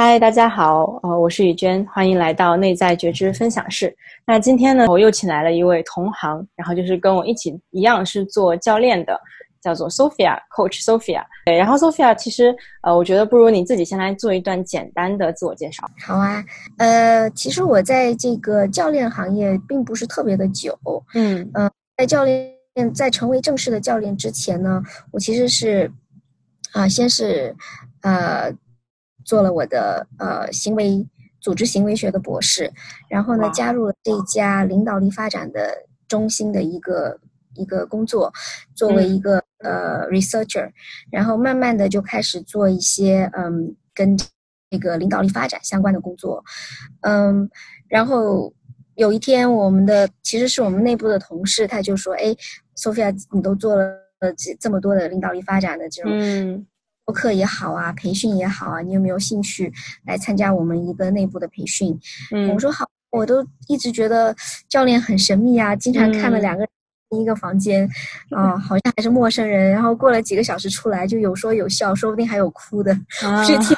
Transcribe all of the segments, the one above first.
嗨，大家好，呃，我是雨娟，欢迎来到内在觉知分享室。那今天呢，我又请来了一位同行，然后就是跟我一起一样是做教练的，叫做 Sophia，Coach Sophia。对，然后 Sophia 其实，呃，我觉得不如你自己先来做一段简单的自我介绍。好啊，呃，其实我在这个教练行业并不是特别的久，嗯呃，在教练在成为正式的教练之前呢，我其实是啊、先是呃做了我的呃行为组织行为学的博士，然后呢加入了这家领导力发展的中心的一个一个工作，作为嗯。一个、呃 researcher，然后慢慢的就开始做一些嗯跟这个领导力发展相关的工作，嗯，然后有一天我们的其实是我们内部的同事，他就说，哎，Sophia，你都做了这这么多的领导力发展的这种嗯播客也好啊，培训也好啊，你有没有兴趣来参加我们一个内部的培训？嗯。我说好，我都一直觉得教练很神秘啊，经常看了嗯。两个人一个房间，啊、好像还是陌生人，然后过了几个小时出来就有说有笑，说不定还有哭的，啊。是挺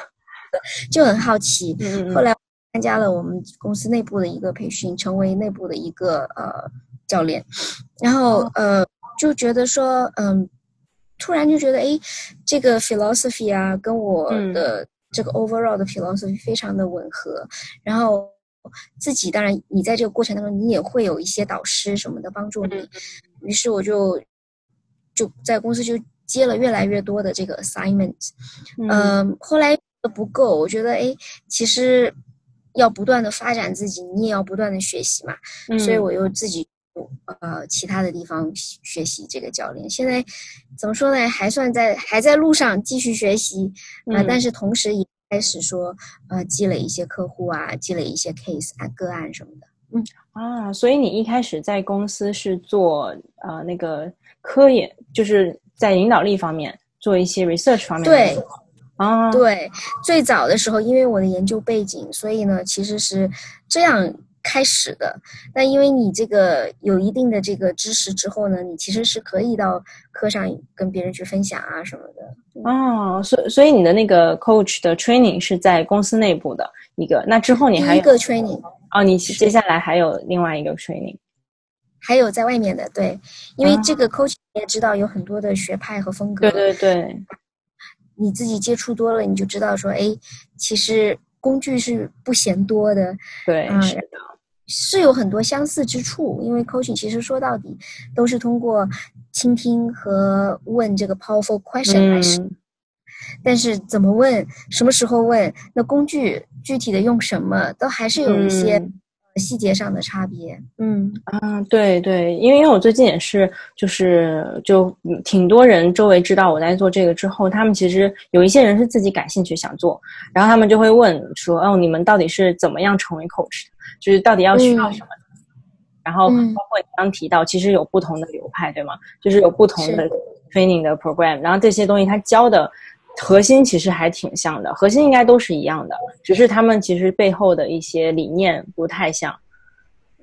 就很好奇。后来参加了我们公司内部的一个培训，成为内部的一个呃教练，然后哦。呃就觉得说，嗯，突然就觉得，哎，这个 philosophy 啊，跟我嗯。的这个 overall 的 philosophy 非常的吻合，然后。自己当然，你在这个过程当中，你也会有一些导师什么的帮助你。嗯。于是我就就在公司就接了越来越多的这个 assignment，嗯。嗯，后来不够，我觉得哎，其实要不断的发展自己，你也要不断的学习嘛，嗯，所以我又自己呃其他的地方学学习这个教练。现在怎么说呢？还算在还在路上继续学习啊、呃嗯但是同时也开始说呃积累一些客户啊，积累一些 case 啊个案什么的。嗯啊，所以你一开始在公司是做呃那个科研，就是在领导力方面做一些 research 方面的对啊，对，最早的时候，因为我的研究背景，所以呢，其实是这样开始的。那因为你这个有一定的这个知识之后呢，你其实是可以到课上跟别人去分享啊什么的。哦，所所以你的那个 coach 的 training 是在公司内部的一个，那之后你还有一个 training 哦，你接下来还有另外一个 training 还有在外面的，对，因为啊这个 coach 你也知道有很多的学派和风格。对对对，你自己接触多了，你就知道说，哎，其实工具是不嫌多的。对，嗯是有很多相似之处，因为 coaching 其实说到底都是通过倾听和问这个 powerful question 来实。嗯但是怎么问，什么时候问，那工具具体的用什么，都还是有一些嗯细节上的差别。嗯，啊，对对，因为因为我最近也是，就是就嗯挺多人周围知道我在做这个之后，他们其实有一些人是自己感兴趣想做，然后他们就会问说，哦，你们到底是怎么样成为 coach 的？就是到底要需要嗯什么？然后嗯包括你刚提到，其实有不同的流派，对吗？就是有不同的 training 的 program，然后这些东西他教的核心其实还挺像的，核心应该都是一样的，只是他们其实背后的一些理念不太像。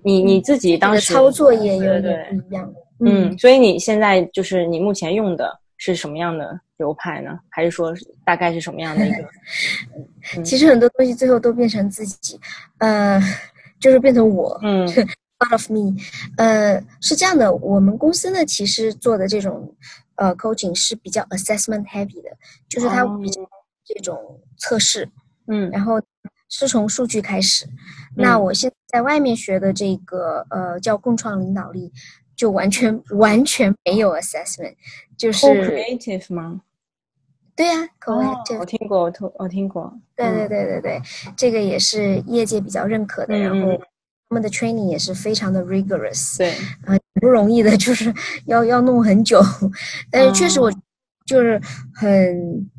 你你自己当时这个操作也有点不一样。嗯，所以你现在就是你目前用的是什么样的流派呢？还是说大概是什么样的一个？嗯其实很多东西最后都变成自己，呃，就是变成我。嗯 part of me，呃，是这样的，我们公司呢其实做的这种呃 coaching 是比较 assessment heavy 的，就是它哦比较这种测试，嗯然后是从数据开始。那嗯我现在在外面学的这个呃叫共创领导力，就完全完全没有 assessment，就是 creative 吗？对呀、c o 哦 a c t i v 我听过，我听我听过。对对嗯对对对，这个也是业界比较认可的，然后他们的 training 也是非常的 rigorous，对，啊，挺不容易的，就是要要弄很久，但是确实我哦。就是很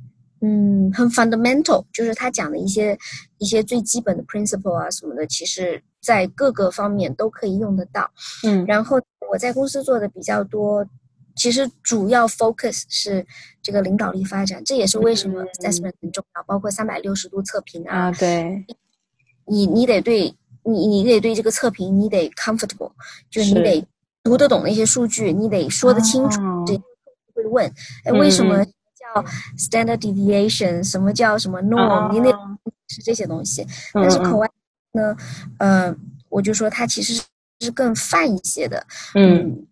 嗯很 fundamental，就是他讲的一些一些最基本的 principle 啊什么的，其实在各个方面都可以用得到。嗯。然后我在公司做的比较多，其实主要 focus 是这个领导力发展，这也是为什么嗯。assessment 很重要，包括三百六十度测评啊，啊，对，你你得对你你得对这个测评你得 comfortable，就是你得读得懂那些数据，你得说得清楚。哦这会问，哎，嗯为什么嗯叫 standard deviation？什么叫什么 norm？、哦你得是这些东西。但是口外呢，呃，我就说它其实是更泛一些的。嗯，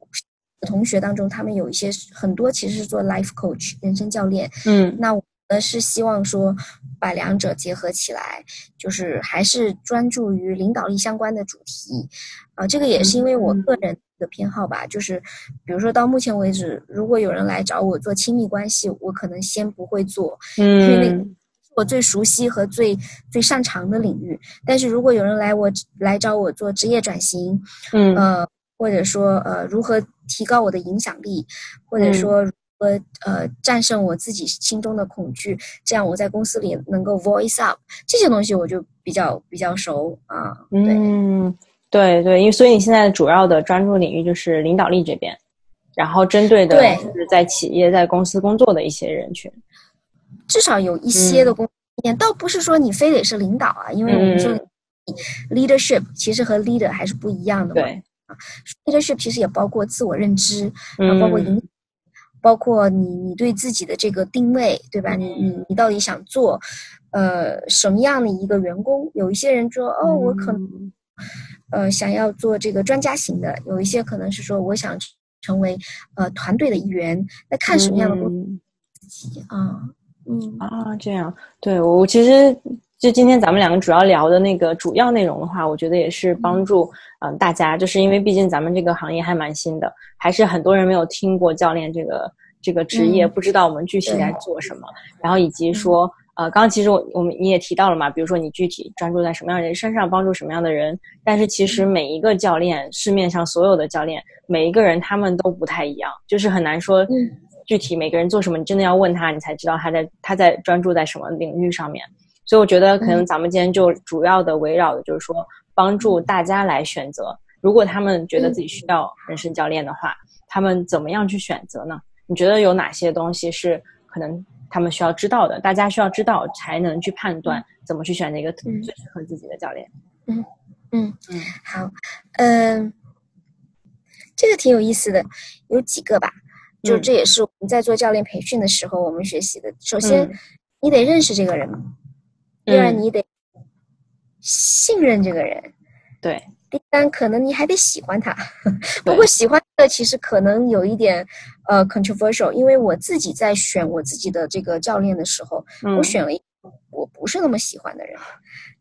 同学当中他们有一些很多其实是做 life coach 人生教练。嗯，那我呢是希望说把两者结合起来，就是还是专注于领导力相关的主题。啊，这个也是因为我个人。的偏好吧，就是比如说到目前为止，如果有人来找我做亲密关系，我可能先不会做，嗯，因为那是我最熟悉和最最擅长的领域。但是如果有人来我来找我做职业转型，嗯，呃，或者说呃如何提高我的影响力，或者说如何呃战胜我自己心中的恐惧，这样我在公司里能够 voice up 这些东西，我就比较比较熟啊，嗯。对对，因为所以你现在主要的专注领域就是领导力这边，然后针对的就是在企业在公司工作的一些人群，至少有一些的工经验，倒不是说你非得是领导啊，因为我们说 leadership 其实和 leader 还是不一样的嘛。对。啊，leadership 其实也包括自我认知，啊，包括影，包括你你对自己的这个定位，对吧？你你你到底想做呃什么样的一个员工？有一些人说哦，我可能。呃，想要做这个专家型的，有一些可能是说，我想成为呃团队的一员，那看什么样的工自己啊，嗯啊，这样，对我其实就今天咱们两个主要聊的那个主要内容的话，我觉得也是帮助嗯大家，就是因为毕竟咱们这个行业还蛮新的，还是很多人没有听过教练这个这个职业，不知道我们具体在做什么，然后以及说。呃，刚刚其实我我们你也提到了嘛，比如说你具体专注在什么样的人身上，帮助什么样的人，但是其实每一个教练，市面上所有的教练，每一个人他们都不太一样，就是很难说具体每个人做什么，你真的要问他，你才知道他在他在专注在什么领域上面。所以我觉得可能咱们今天就主要的围绕的就是说，帮助大家来选择，如果他们觉得自己需要人生教练的话，他们怎么样去选择呢？你觉得有哪些东西是可能？他们需要知道的，大家需要知道，才能去判断怎么去选择一个最适合自己的教练。嗯嗯嗯，好，嗯，这个挺有意思的，有几个吧，就这也是我们在做教练培训的时候我们学习的。首先，你得认识这个人；第二，你得信任这个人；对。第三，可能你还得喜欢他，不过喜欢的其实可能有一点，呃，controversial。因为我自己在选我自己的这个教练的时候，我选了一个我不是那么喜欢的人，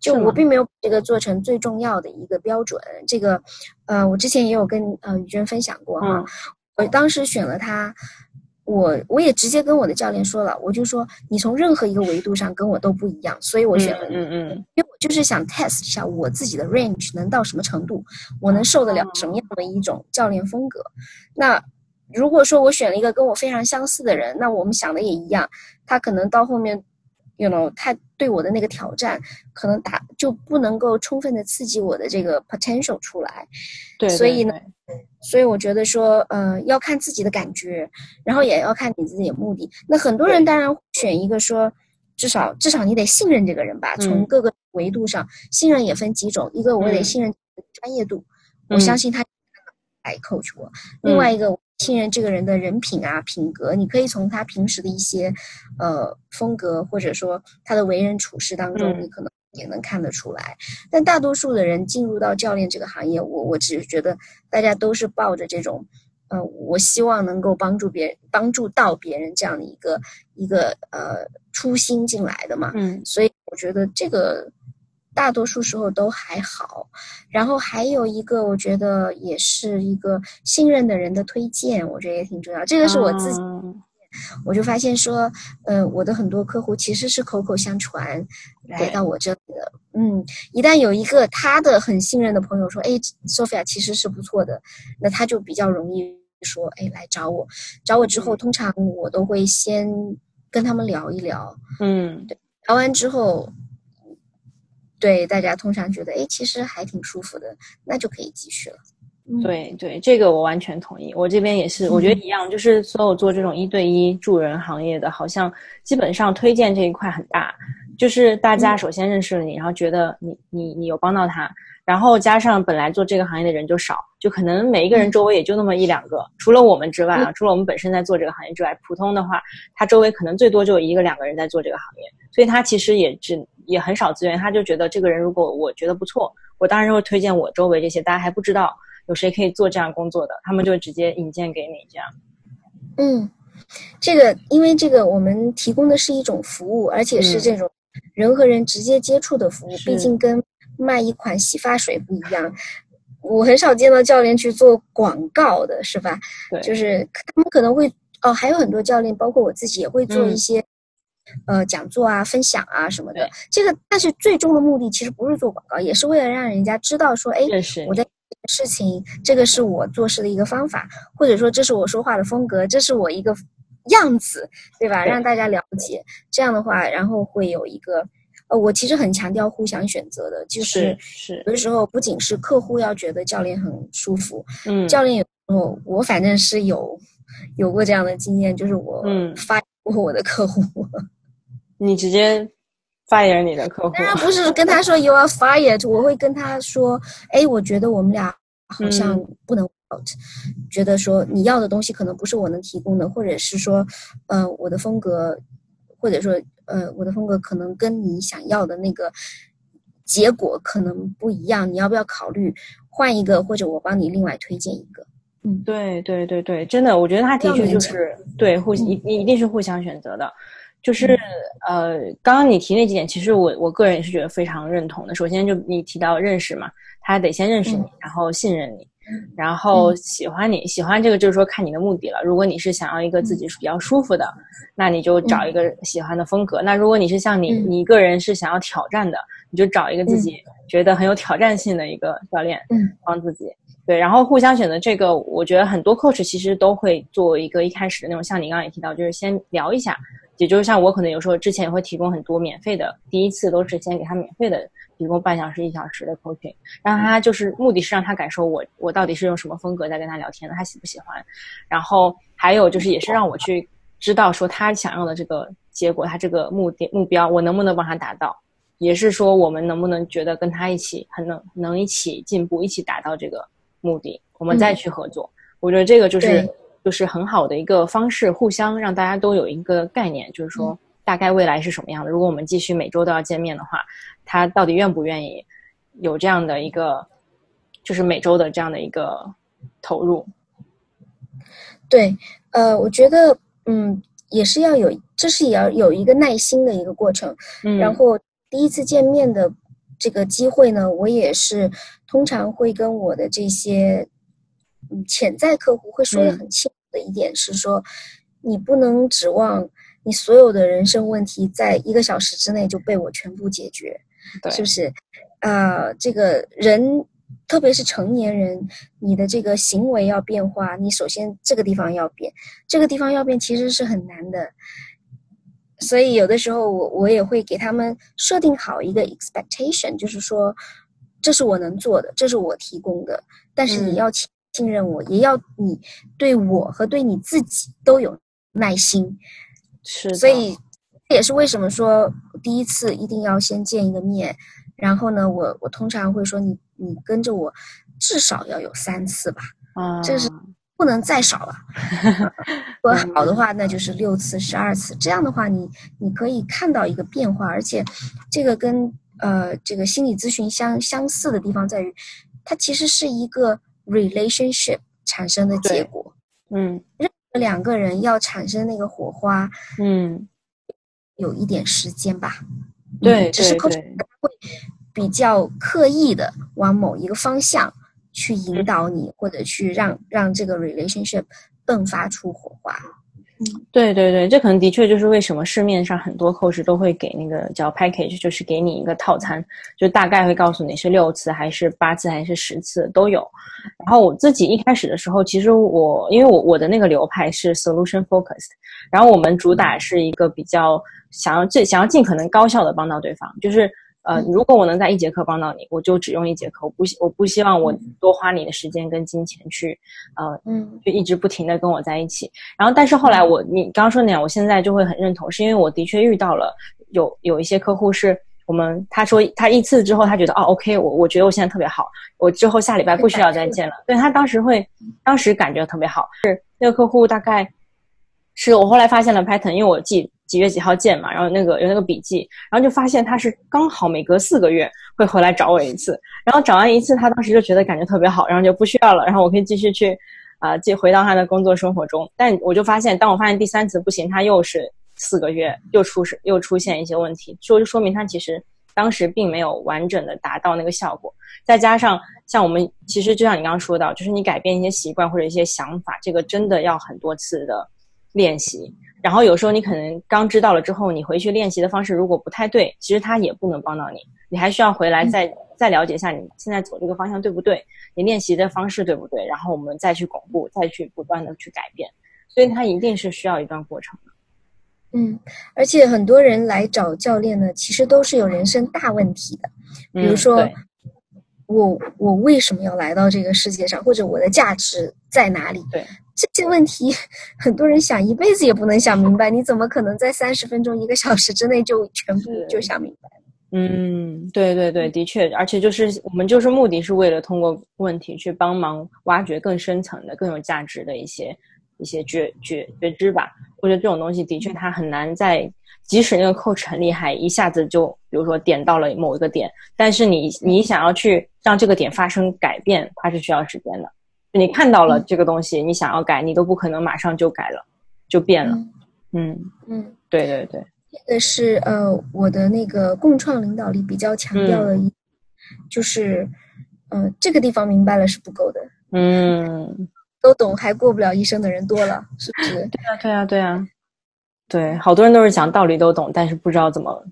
就我并没有这个做成最重要的一个标准。这个，呃，我之前也有跟呃宇娟分享过哈，我当时选了他。我我也直接跟我的教练说了，我就说你从任何一个维度上跟我都不一样，所以我选了你，嗯嗯，因为我就是想 test 一下我自己的 range 能到什么程度，我能受得了什么样的一种教练风格。那如果说我选了一个跟我非常相似的人，那我们想的也一样，他可能到后面，you know，他对我的那个挑战可能打就不能够充分的刺激我的这个 potential 出来，对，所以呢。所以我觉得说，呃，要看自己的感觉，然后也要看你自己的目的。那很多人当然选一个说，至少至少你得信任这个人吧。从各个维度上，信任也分几种，一个我得信任专业度，我相信他来 coach 我；另外一个信任这个人的人品啊、品格，你可以从他平时的一些呃风格，或者说他的为人处事当中，你可能。也能看得出来，但大多数的人进入到教练这个行业，我我只是觉得大家都是抱着这种，呃，我希望能够帮助别人，帮助到别人这样的一个一个呃初心进来的嘛。嗯，所以我觉得这个大多数时候都还好。然后还有一个，我觉得也是一个信任的人的推荐，我觉得也挺重要。这个是我自己。我就发现说，呃，我的很多客户其实是口口相传来到我这里的。嗯，一旦有一个他的很信任的朋友说，哎，Sophia 其实是不错的，那他就比较容易说，哎，来找我。找我之后，通常我都会先跟他们聊一聊。嗯，对，聊完之后，对大家通常觉得，哎，其实还挺舒服的，那就可以继续了。对对，这个我完全同意。我这边也是，我觉得一样，就是所有做这种一对一助人行业的，好像基本上推荐这一块很大。就是大家首先认识了你，然后觉得你你你有帮到他，然后加上本来做这个行业的人就少，就可能每一个人周围也就那么一两个。除了我们之外啊，除了我们本身在做这个行业之外，普通的话，他周围可能最多就有一个两个人在做这个行业，所以他其实也只也很少资源，他就觉得这个人如果我觉得不错，我当然会推荐我周围这些大家还不知道有谁可以做这样工作的，他们就直接引荐给你这样。嗯，这个因为这个我们提供的是一种服务，而且是这种人和人直接接触的服务，毕竟跟卖一款洗发水不一样。我很少见到教练去做广告的，是吧？对，就是他们可能会哦，还有很多教练，包括我自己也会做一些呃讲座啊、分享啊什么的。这个，但是最终的目的其实不是做广告，也是为了让人家知道说，哎，我在事情，这个是我做事的一个方法，或者说这是我说话的风格，这是我一个样子，对吧？让大家了解，这样的话，然后会有一个。呃，我其实很强调互相选择的，就是是有的时候不仅是客户要觉得教练很舒服，嗯，教练有我我反正是有有过这样的经验，就是我发过我的客户，你直接 fire 你的客户？当然不是跟他说 you are fired，我会跟他说，哎，我觉得我们俩好像不能 out，觉得说你要的东西可能不是我能提供的，或者是说，呃，我的风格，或者说。呃，我的风格可能跟你想要的那个结果可能不一样，你要不要考虑换一个，或者我帮你另外推荐一个？嗯，对对对对，真的，我觉得他的确就是对互一一定是互相选择的，就是呃，刚刚你提那几点，其实我我个人也是觉得非常认同的。首先就你提到认识嘛，他得先认识你，然后信任你。然后喜欢你喜欢这个就是说看你的目的了。如果你是想要一个自己比较舒服的，那你就找一个喜欢的风格。那如果你是像你你一个人是想要挑战的，你就找一个自己觉得很有挑战性的一个教练，嗯帮自己。对，然后互相选择这个，我觉得很多 coach 其实都会做一个一开始的那种，像你刚刚也提到，就是先聊一下。也就是像我可能有时候之前也会提供很多免费的，第一次都是先给他免费的。提供半小时、一小时的 coaching，让他就是目的是让他感受我我到底是用什么风格在跟他聊天的，他喜不喜欢。然后还有就是也是让我去知道说他想要的这个结果，他这个目的目标我能不能帮他达到，也是说我们能不能觉得跟他一起很能能一起进步，一起达到这个目的，我们再去合作。我觉得这个就是就是很好的一个方式，互相让大家都有一个概念，就是说。大概未来是什么样的？如果我们继续每周都要见面的话，他到底愿不愿意有这样的一个，就是每周的这样的一个投入？对，呃，我觉得，嗯，也是要有，这是也要有一个耐心的一个过程。嗯。然后第一次见面的这个机会呢，我也是通常会跟我的这些嗯潜在客户会说的很清楚的一点是说，你不能指望。你所有的人生问题，在一个小时之内就被我全部解决，是不是？啊，这个人，特别是成年人，你的这个行为要变化，你首先这个地方要变，这个地方要变，其实是很难的。所以有的时候，我我也会给他们设定好一个 expectation，就是说，这是我能做的，这是我提供的，但是你要信任我，也要你对我和对你自己都有耐心。是，所以这也是为什么说第一次一定要先见一个面，然后呢，我我通常会说你你跟着我至少要有三次吧，啊，这是不能再少了。如果好的话，那就是六次、十二次。这样的话，你你可以看到一个变化，而且这个跟呃这个心理咨询相相似的地方在于，它其实是一个 relationship 产生的结果。嗯。任何两个人要产生那个火花，嗯，有一点时间吧。对，只是会比较刻意的往某一个方向去引导你，或者去让让这个 relationship 迸发出火花。对对对，这可能的确就是为什么市面上很多 coach 都会给那个叫 package，就是给你一个套餐，就大概会告诉你是六次还是八次还是十次都有。然后我自己一开始的时候，其实我因为我我的那个流派是 solution focused，然后我们主打是一个比较想要最想要尽可能高效的帮到对方，就是。呃，如果我能在一节课帮到你，我就只用一节课。我不希我不希望我多花你的时间跟金钱去，呃，嗯，就一直不停的跟我在一起。然后，但是后来我你刚刚说那样，我现在就会很认同，是因为我的确遇到了有有一些客户是我们他说他一次之后他觉得哦，OK，我我觉得我现在特别好，我之后下礼拜不需要再见了。对他当时会当时感觉特别好，是那个客户大概是我后来发现了 pattern，因为我记几月几号见嘛，然后那个有那个笔记，然后就发现他是刚好每隔四个月会回来找我一次，然后找完一次，他当时就觉得感觉特别好，然后就不需要了，然后我可以继续去啊，继回到他的工作生活中。但我就发现，当我发现第三次不行，他又是四个月又出事，又出现一些问题，说就说明他其实当时并没有完整的达到那个效果。再加上像我们其实就像你刚刚说到，就是你改变一些习惯或者一些想法，这个真的要很多次的练习。然后有时候你可能刚知道了之后，你回去练习的方式如果不太对，其实它也不能帮到你。你还需要回来再再了解一下你现在走这个方向对不对，你练习的方式对不对，然后我们再去巩固，再去不断的去改变。所以它一定是需要一段过程的。嗯，而且很多人来找教练呢，其实都是有人生大问题的，比如说我我为什么要来到这个世界上，或者我的价值在哪里？对。这些问题，很多人想一辈子也不能想明白。你怎么可能在三十分钟、一个小时之内就 全部就想明白？嗯，对对对，的确，而且就是我们就是目的是为了通过问题去帮忙挖掘更深层的、更有价值的一些一些觉觉觉知吧。我觉得这种东西的确它很难在，即使那个 coach 很厉害，一下子就比如说点到了某一个点，但是你你想要去让这个点发生改变，它是需要时间的。你看到了这个东西，你想要改，你都不可能马上就改了，就变了。嗯。嗯，对对对，这个是呃，我的那个共创领导力比较强调的一，就是，呃，这个地方明白了是不够的。嗯，都懂还过不了一生的人多了，是不是？对啊对啊对啊，对，好多人都是讲道理都懂，但是不知道怎么，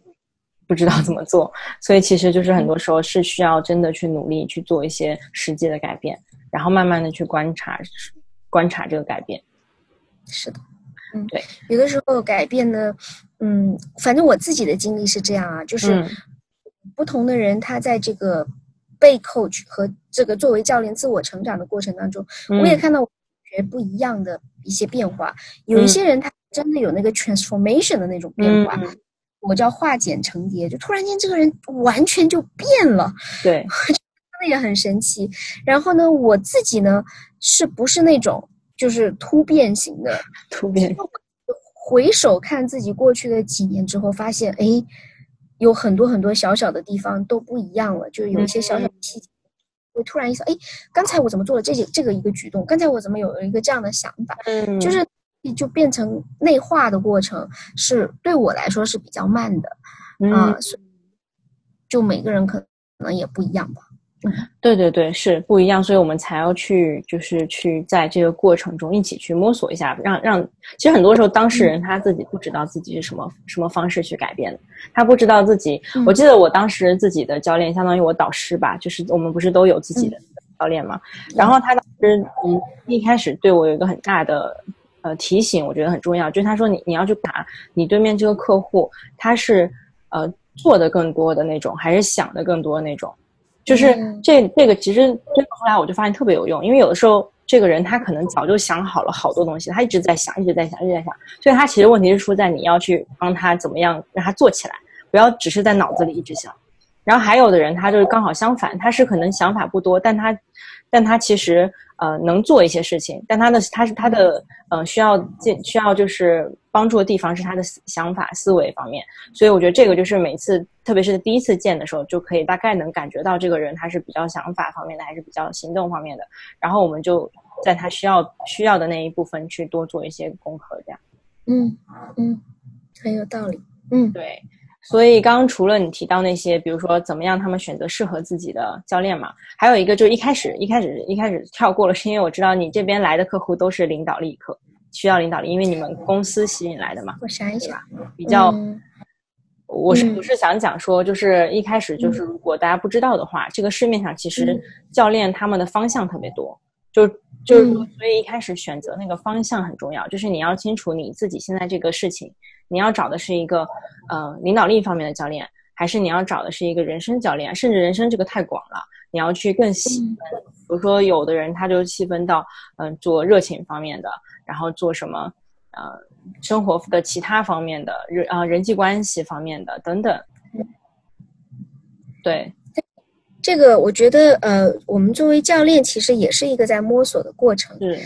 不知道怎么做，所以其实就是很多时候是需要真的去努力去做一些实际的改变。然后慢慢的去观察，观察这个改变，是的，嗯，对，有的时候改变呢，嗯，反正我自己的经历是这样啊，就是不同的人他在这个被 coach 和这个作为教练自我成长的过程当中，我也看到觉不一样的一些变化。有一些人他真的有那个 transformation 的那种变化，我叫化茧成蝶，就突然间这个人完全就变了，对。也很神奇，然后呢，我自己呢，是不是那种就是突变型的？突变。回首看自己过去的几年之后，发现哎，有很多很多小小的地方都不一样了，就是有一些小小的细节，会突然意识到，哎，刚才我怎么做了这些这个一个举动？刚才我怎么有了一个这样的想法？嗯，就是就变成内化的过程，是对我来说是比较慢的啊，就每个人可能也不一样吧。对对对，是不一样，所以我们才要去，就是去在这个过程中一起去摸索一下，让让。其实很多时候，当事人他自己不知道自己是什么什么方式去改变的，他不知道自己。我记得我当时自己的教练，相当于我导师吧，就是我们不是都有自己的教练嘛。然后他当时嗯一开始对我有一个很大的呃提醒，我觉得很重要，就是他说你你要去打你对面这个客户，他是呃做的更多的那种，还是想的更多的那种。就是这这个其实，后来我就发现特别有用，因为有的时候这个人他可能早就想好了好多东西，他一直在想，一直在想，一直在想，所以他其实问题是出在你要去帮他怎么样让他做起来，不要只是在脑子里一直想。然后还有的人他就是刚好相反，他是可能想法不多，但他，但他其实呃能做一些事情，但他的他是他的呃需要进需要就是帮助的地方是他的想法思维方面，所以我觉得这个就是每次特别是第一次见的时候就可以大概能感觉到这个人他是比较想法方面的还是比较行动方面的，然后我们就在他需要需要的那一部分去多做一些功课，这样。嗯嗯，很有道理。嗯，对。所以，刚刚除了你提到那些，比如说怎么样他们选择适合自己的教练嘛，还有一个就是一开始一开始一开始跳过了，是因为我知道你这边来的客户都是领导力客，需要领导力，因为你们公司吸引来的嘛。我想一想，比较，我是不是想讲说，就是一开始就是如果大家不知道的话，这个市面上其实教练他们的方向特别多，就就是说，所以一开始选择那个方向很重要，就是你要清楚你自己现在这个事情。你要找的是一个，呃，领导力方面的教练，还是你要找的是一个人生教练？甚至人生这个太广了，你要去更细分。比如说，有的人他就细分到，嗯，做热情方面的，然后做什么，呃，生活的其他方面的，人啊，人际关系方面的等等。对，这个我觉得，呃，我们作为教练，其实也是一个在摸索的过程。嗯，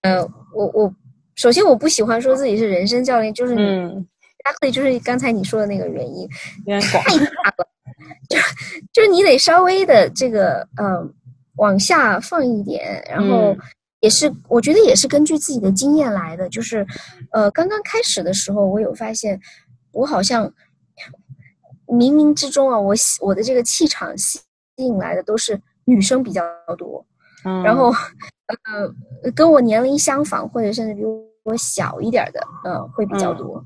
呃，我我。首先，我不喜欢说自己是人生教练，就是你 exactly 就是刚才你说的那个原因，有点广，太大了，就就是你得稍微的这个呃往下放一点，然后嗯。也是我觉得也是根据自己的经验来的，就是呃刚刚开始的时候，我有发现我好像冥冥之中啊，我吸我的这个气场吸引来的都是女生比较多，嗯。然后呃跟我年龄相仿或者甚至比我小一点儿的，呃会比较嗯。多。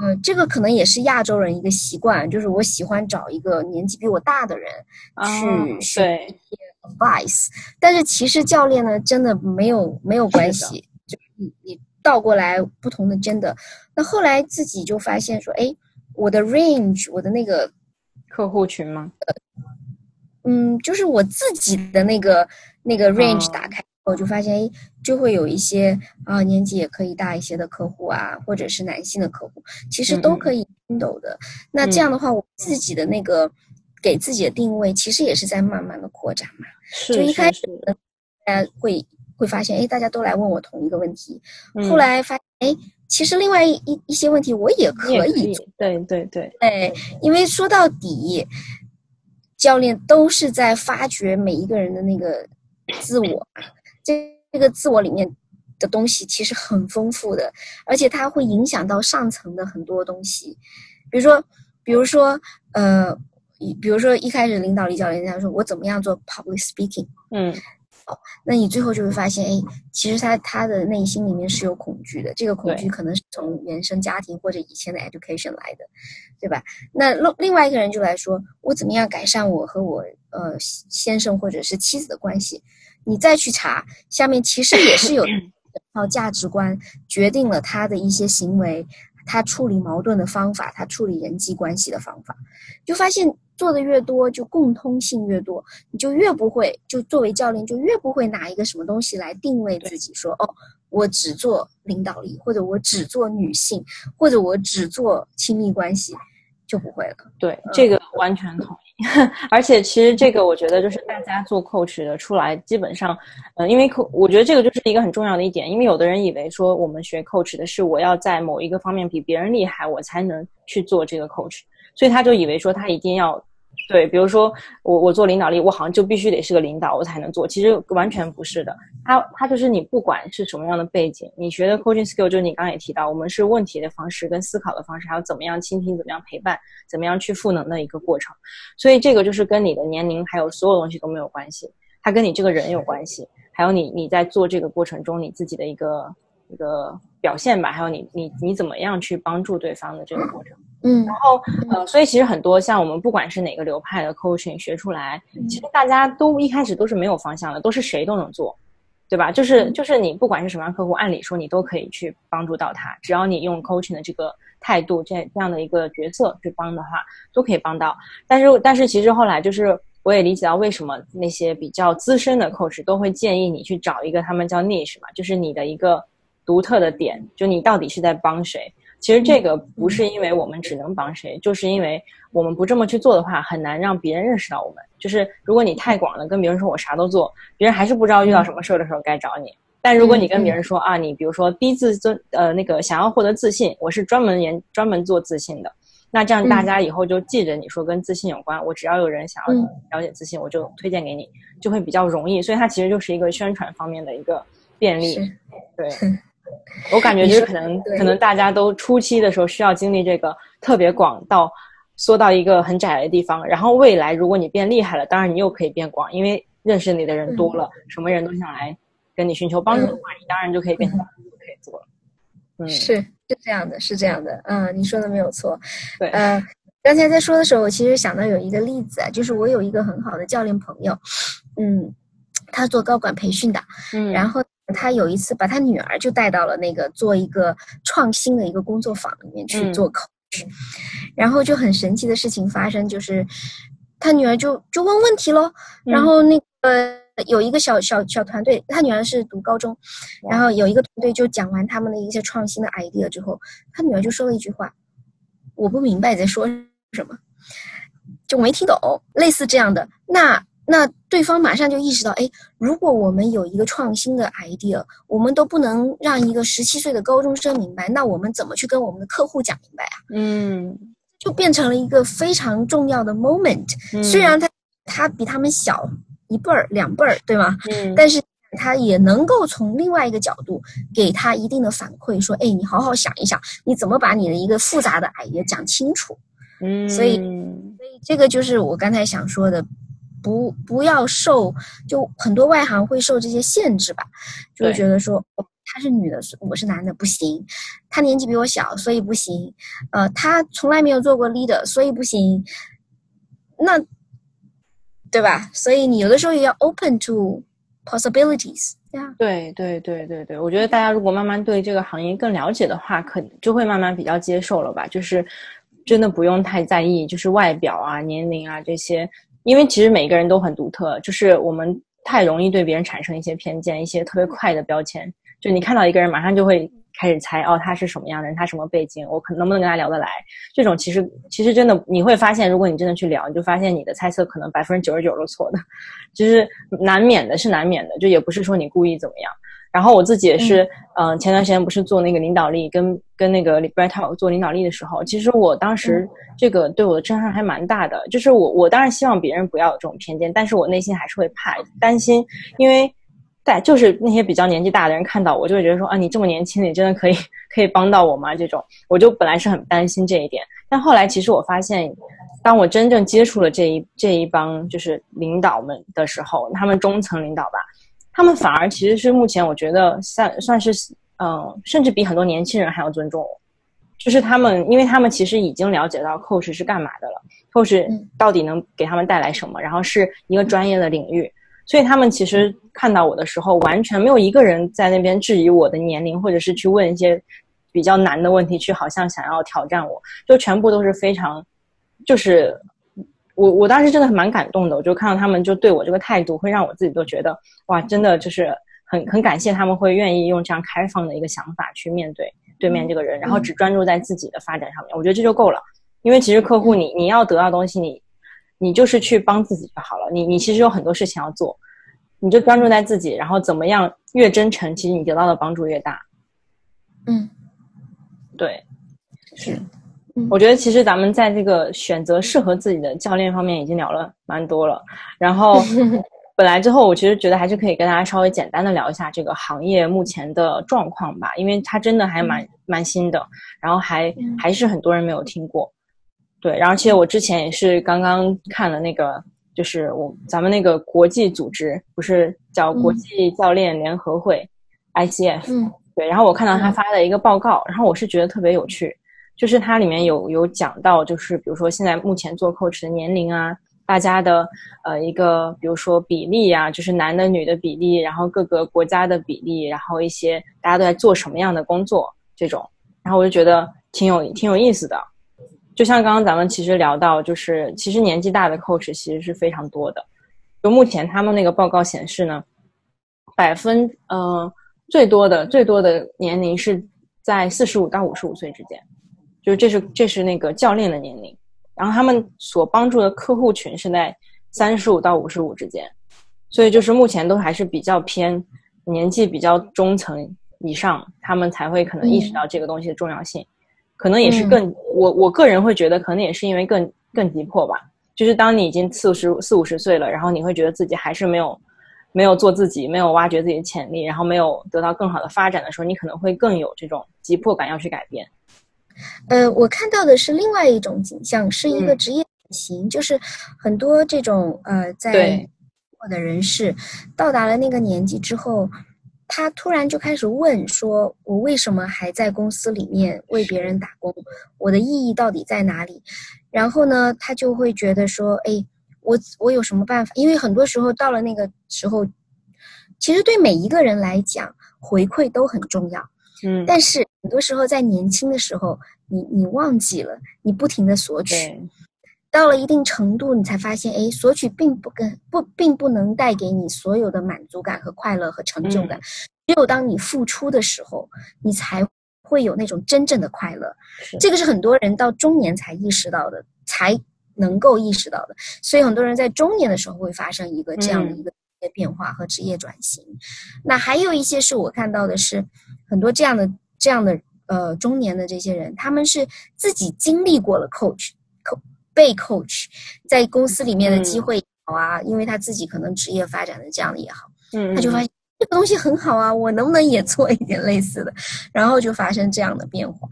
呃，这个可能也是亚洲人一个习惯，就是我喜欢找一个年纪比我大的人啊去学对。advice，但是其实教练呢，真的没有没有关系，就你你倒过来不同的真的，那后来自己就发现说，哎，我的 range，我的那个客户群吗？呃嗯，就是我自己的那个那个 range 哦打开，我就发现，哎，就会有一些啊年纪也可以大一些的客户啊，或者是男性的客户，其实都可以 handle 的。那这样的话，我自己的那个给自己的定位，其实也是在慢慢的扩展嘛。是就一开始呢，大家会会发现，哎，大家都来问我同一个问题，嗯后来发现，哎，其实另外一一一些问题我也你也可以做。对对对，对，因为说到底，教练都是在发掘每一个人的那个自我，这这个自我里面的东西其实很丰富的，而且它会影响到上层的很多东西，比如说，比如说，呃，比如说一开始领导李教练他说我怎么样做 public speaking，嗯。那你最后就会发现，哎，其实他他的内心里面是有恐惧的，这个恐惧可能是从原生家庭或者以前的 education 来的，对吧？那另另外一个人就来说，我怎么样改善我和我呃先生或者是妻子的关系？你再去查，下面其实也是有一套价值观决定了他的一些行为，他处理矛盾的方法，他处理人际关系的方法，就发现做的越多，就共通性越多，你就越不会，就作为教练就越不会拿一个什么东西来定位自己，说哦，我只做领导力，或者我只做女性，或者我只做亲密关系，就不会了。对，这个完全同意。而且其实这个我觉得就是大家做 coach 的出来，基本上，呃，因为 co 我觉得这个就是一个很重要的一点，因为有的人以为说我们学 coach 的是我要在某一个方面比别人厉害，我才能去做这个 coach，所以他就以为说他一定要。对，比如说我我做领导力，我好像就必须得是个领导，我才能做。其实完全不是的，他他就是你不管是什么样的背景，你学的 coaching skill 就是你刚刚也提到，我们是问题的方式跟思考的方式，还有怎么样倾听，怎么样陪伴，怎么样去赋能的一个过程。所以这个就是跟你的年龄还有所有东西都没有关系，它跟你这个人有关系，还有你你在做这个过程中你自己的一个一个表现吧，还有你你你怎么样去帮助对方的这个过程。嗯然后呃，所以其实很多像我们不管是哪个流派的 coaching 学出来，其实大家都一开始都是没有方向的，都是谁都能做，对吧？就是就是你不管是什么样客户，按理说你都可以去帮助到他，只要你用 coaching 的这个态度，这这样的一个角色去帮的话，都可以帮到。但是但是其实后来就是。我也理解到为什么那些比较资深的 coach 都会建议你去找一个他们叫 niche 嘛，就是你的一个独特的点，就你到底是在帮谁。其实这个不是因为我们只能帮谁，就是因为我们不这么去做的话，很难让别人认识到我们。就是如果你太广了，跟别人说我啥都做，别人还是不知道遇到什么事儿的时候该找你。但如果你跟别人说啊，你比如说逼自尊，呃，那个想要获得自信，我是专门研专门做自信的，那这样大家以后就记着你说跟自信有关，我只要有人想要了解自信，我就推荐给你，就会比较容易。所以它其实就是一个宣传方面的一个便利。对，我感觉就是可能可能大家都初期的时候需要经历这个特别广到缩到一个很窄的地方，然后未来如果你变厉害了，当然你又可以变广，因为认识你的人多了，什么人都想来跟你寻求帮助的话，你当然就可以变成可以做了。嗯，是是这样的，是这样的，嗯，你说的没有错。对，呃，刚才在说的时候，我其实想到有一个例子啊，就是我有一个很好的教练朋友，嗯，他做高管培训的，嗯，然后他有一次把他女儿就带到了那个做一个创新的一个工作坊里面去做 coach，、嗯、然后就很神奇的事情发生，就是他女儿就就问问题喽，嗯、然后那个。有一个小小小团队，他女儿是读高中，然后有一个团队就讲完他们的一些创新的 idea 之后，他女儿就说了一句话：“我不明白你在说什么，就没听懂。”类似这样的，那那对方马上就意识到，哎，如果我们有一个创新的 idea，我们都不能让一个十七岁的高中生明白，那我们怎么去跟我们的客户讲明白啊？嗯，就变成了一个非常重要的 moment。虽然他他比他们小一辈儿、两辈儿，对吗？嗯，但是。他也能够从另外一个角度给他一定的反馈，说：“哎，你好好想一想，你怎么把你的一个复杂的 idea 讲清楚。”嗯，所以，所以这个就是我刚才想说的，不不要受，就很多外行会受这些限制吧，就会觉得说，哦，他是女的，我是男的，不行；他年纪比我小，所以不行；呃，他从来没有做过 leader，所以不行。那，对吧？所以你有的时候也要 open to。possibilities，对对对对对，我觉得大家如果慢慢对这个行业更了解的话，可就会慢慢比较接受了吧。就是真的不用太在意，就是外表啊、年龄啊这些，因为其实每一个人都很独特。就是我们太容易对别人产生一些偏见，一些特别快的标签。就你看到一个人，马上就会。开始猜哦，他是什么样的人，他什么背景，我可能不能跟他聊得来？这种其实其实真的你会发现，如果你真的去聊，你就发现你的猜测可能百分之九十九都错的，就是难免的，是难免的，就也不是说你故意怎么样。然后我自己也是，嗯，前段时间不是做那个领导力，跟跟那个 Brett Talk 做领导力的时候，其实我当时这个对我的震撼还蛮大的。就是我我当然希望别人不要有这种偏见，但是我内心还是会怕担心，因为。在就是那些比较年纪大的人看到我，就会觉得说啊，你这么年轻，你真的可以可以帮到我吗？这种，我就本来是很担心这一点，但后来其实我发现，当我真正接触了这一这一帮就是领导们的时候，他们中层领导吧，他们反而其实是目前我觉得算算是嗯，甚至比很多年轻人还要尊重我，就是他们，因为他们其实已经了解到 coach 是干嘛的了，coach 到底能给他们带来什么，然后是一个专业的领域。所以他们其实看到我的时候，完全没有一个人在那边质疑我的年龄，或者是去问一些比较难的问题，去好像想要挑战我，就全部都是非常，就是我我当时真的蛮感动的，我就看到他们就对我这个态度，会让我自己都觉得哇，真的就是很很感谢他们会愿意用这样开放的一个想法去面对对面这个人，然后只专注在自己的发展上面，我觉得这就够了，因为其实客户你你要得到东西你。你就是去帮自己就好了。你你其实有很多事情要做，你就专注在自己，然后怎么样越真诚，其实你得到的帮助越大。嗯，对，是。我觉得其实咱们在这个选择适合自己的教练方面已经聊了蛮多了。然后 本来之后，我其实觉得还是可以跟大家稍微简单的聊一下这个行业目前的状况吧，因为它真的还蛮蛮新的，然后还还是很多人没有听过。对，然后其实我之前也是刚刚看了那个，就是我咱们那个国际组织，不是叫国际教练联合会，ICF。嗯。对，然后我看到他发的一个报告，然后我是觉得特别有趣，就是它里面有有讲到，就是比如说现在目前做 coach 的年龄啊，大家的呃一个比如说比例啊，就是男的女的比例，然后各个国家的比例，然后一些大家都在做什么样的工作这种，然后我就觉得挺有挺有意思的。就像刚刚咱们其实聊到，就是其实年纪大的 coach 其实是非常多的。就目前他们那个报告显示呢，百分呃最多的最多的年龄是在四十五到五十五岁之间，就是这是这是那个教练的年龄。然后他们所帮助的客户群是在三十五到五十五之间，所以就是目前都还是比较偏年纪比较中层以上，他们才会可能意识到这个东西的重要性。可能也是更我我个人会觉得，可能也是因为更更急迫吧。就是当你已经四十四五十岁了，然后你会觉得自己还是没有没有做自己，没有挖掘自己的潜力，然后没有得到更好的发展的时候，你可能会更有这种急迫感要去改变。呃，我看到的是另外一种景象，是一个职业型，就是很多这种呃在我的人士到达了那个年纪之后。他突然就开始问说：“我为什么还在公司里面为别人打工？我的意义到底在哪里？”然后呢，他就会觉得说：“哎，我我有什么办法？因为很多时候到了那个时候，其实对每一个人来讲，回馈都很重要。嗯，但是很多时候在年轻的时候，你你忘记了，你不停的索取。”到了一定程度，你才发现，哎，索取并不跟不，并不能带给你所有的满足感和快乐和成就感。只有当你付出的时候，你才会有那种真正的快乐。这个是很多人到中年才意识到的，才能够意识到的。所以很多人在中年的时候会发生一个这样的一个变化和职业转型。那还有一些是我看到的是很多这样的这样的呃中年的这些人，他们是自己经历过了 coach，被 coach，在公司里面的机会好啊，因为他自己可能职业发展的这样的也好，嗯，他就发现。这个东西很好啊，我能不能也做一点类似的？然后就发生这样的变化，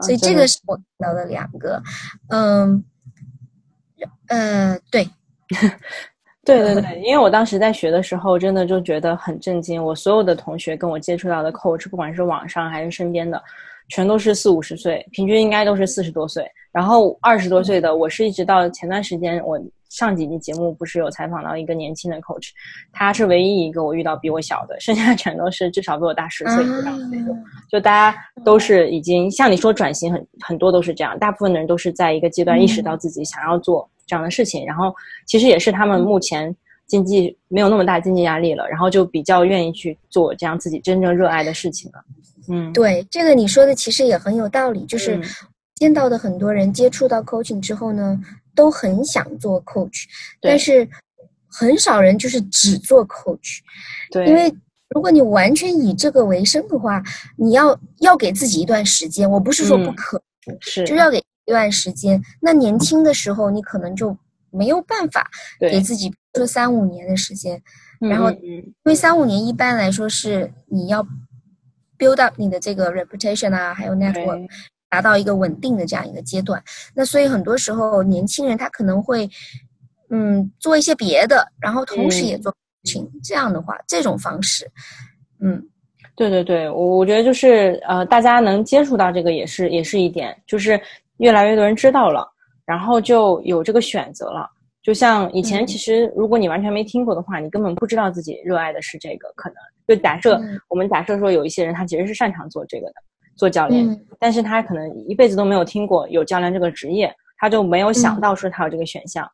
所以这个是我看到的两个，嗯，呃，对，对对对，因为我当时在学的时候，真的就觉得很震惊。我所有的同学跟我接触到的 coach，不管是网上还是身边的，全都是四五十岁，平均应该都是四十多岁。然后二十多岁的，我是一直到前段时间我。上几集节目不是有采访到一个年轻的 coach，他是唯一一个我遇到比我小的，剩下全都是至少比我大十岁以上的那种。就大家都是已经像你说转型很很多都是这样，大部分的人都是在一个阶段意识到自己想要做这样的事情，然后其实也是他们目前经济没有那么大经济压力了，然后就比较愿意去做这样自己真正热爱的事情了。嗯，对，这个你说的其实也很有道理，就是见到的很多人接触到 coaching 之后呢。都很想做 coach，但是很少人就是只做 coach，对，因为如果你完全以这个为生的话，你要要给自己一段时间。我不是说不可，是就要给一段时间。那年轻的时候，你可能就没有办法给自己说三五年的时间，然后因为三五年一般来说是你要 build up 你的这个 reputation 啊，还有 network。达到一个稳定的这样一个阶段，那所以很多时候年轻人他可能会，嗯，做一些别的，然后同时也做情，这样的话，这种方式，嗯，对对对，我我觉得就是呃，大家能接触到这个也是也是一点，就是越来越多人知道了，然后就有这个选择了。就像以前，其实如果你完全没听过的话，你根本不知道自己热爱的是这个，可能就假设我们假设说有一些人他其实是擅长做这个的。做教练，但是他可能一辈子都没有听过有教练这个职业，他就没有想到说他有这个选项。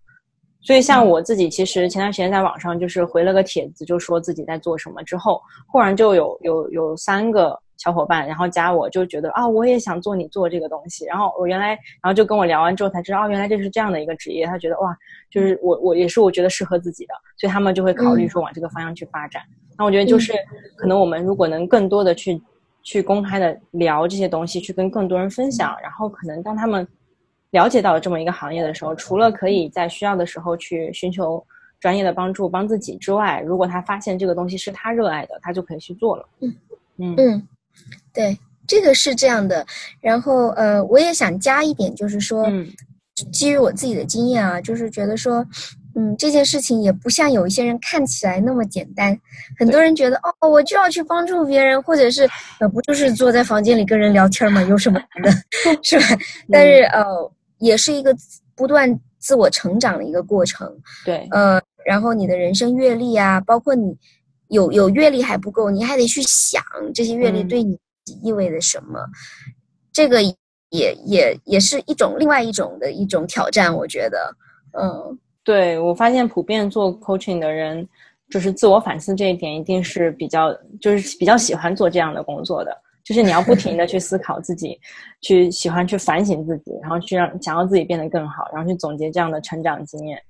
所以像我自己，其实前段时间在网上就是回了个帖子，就说自己在做什么，之后忽然就有有有三个小伙伴，然后加我，就觉得啊，我也想做你做这个东西。然后我原来，然后就跟我聊完之后才知道，哦，原来这是这样的一个职业。他觉得哇，就是我我也是我觉得适合自己的，所以他们就会考虑说往这个方向去发展。那我觉得就是可能我们如果能更多的去。去公开的聊这些东西，去跟更多人分享，然后可能当他们了解到这么一个行业的时候，除了可以在需要的时候去寻求专业的帮助帮自己之外，如果他发现这个东西是他热爱的，他就可以去做了。嗯嗯嗯，对，这个是这样的。然后呃，我也想加一点，就是说，基于我自己的经验啊，就是觉得说。嗯，这件事情也不像有一些人看起来那么简单。很多人觉得，哦，我就要去帮助别人，或者是，呃，不就是坐在房间里跟人聊天嘛？有什么难的，是吧？但是，呃，也是一个不断自我成长的一个过程。对，呃，然后你的人生阅历啊，包括你有有阅历还不够，你还得去想这些阅历对你意味着什么。这个也也也是一种另外一种的一种挑战，我觉得，嗯。对我发现，普遍做 coaching 的人，就是自我反思这一点，一定是比较，就是比较喜欢做这样的工作的。就是你要不停的去思考自己，去喜欢去反省自己，然后去让想要自己变得更好，然后去总结这样的成长经验。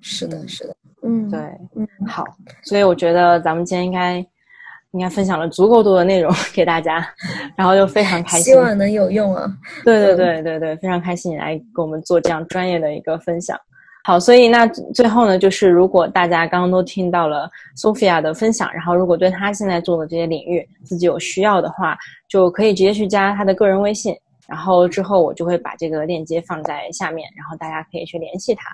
是的，是的，嗯，对，嗯，好。所以我觉得咱们今天应该应该分享了足够多的内容 给大家，然后就非常开心，希望能有用啊。对对对对对，非常开心你来给我们做这样专业的一个分享。好，所以那最后呢，就是如果大家刚刚都听到了 Sophia 的分享，然后如果对她现在做的这些领域自己有需要的话，就可以直接去加她的个人微信，然后之后我就会把这个链接放在下面，然后大家可以去联系她，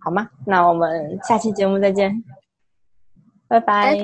好吗？那我们下期节目再见，拜拜。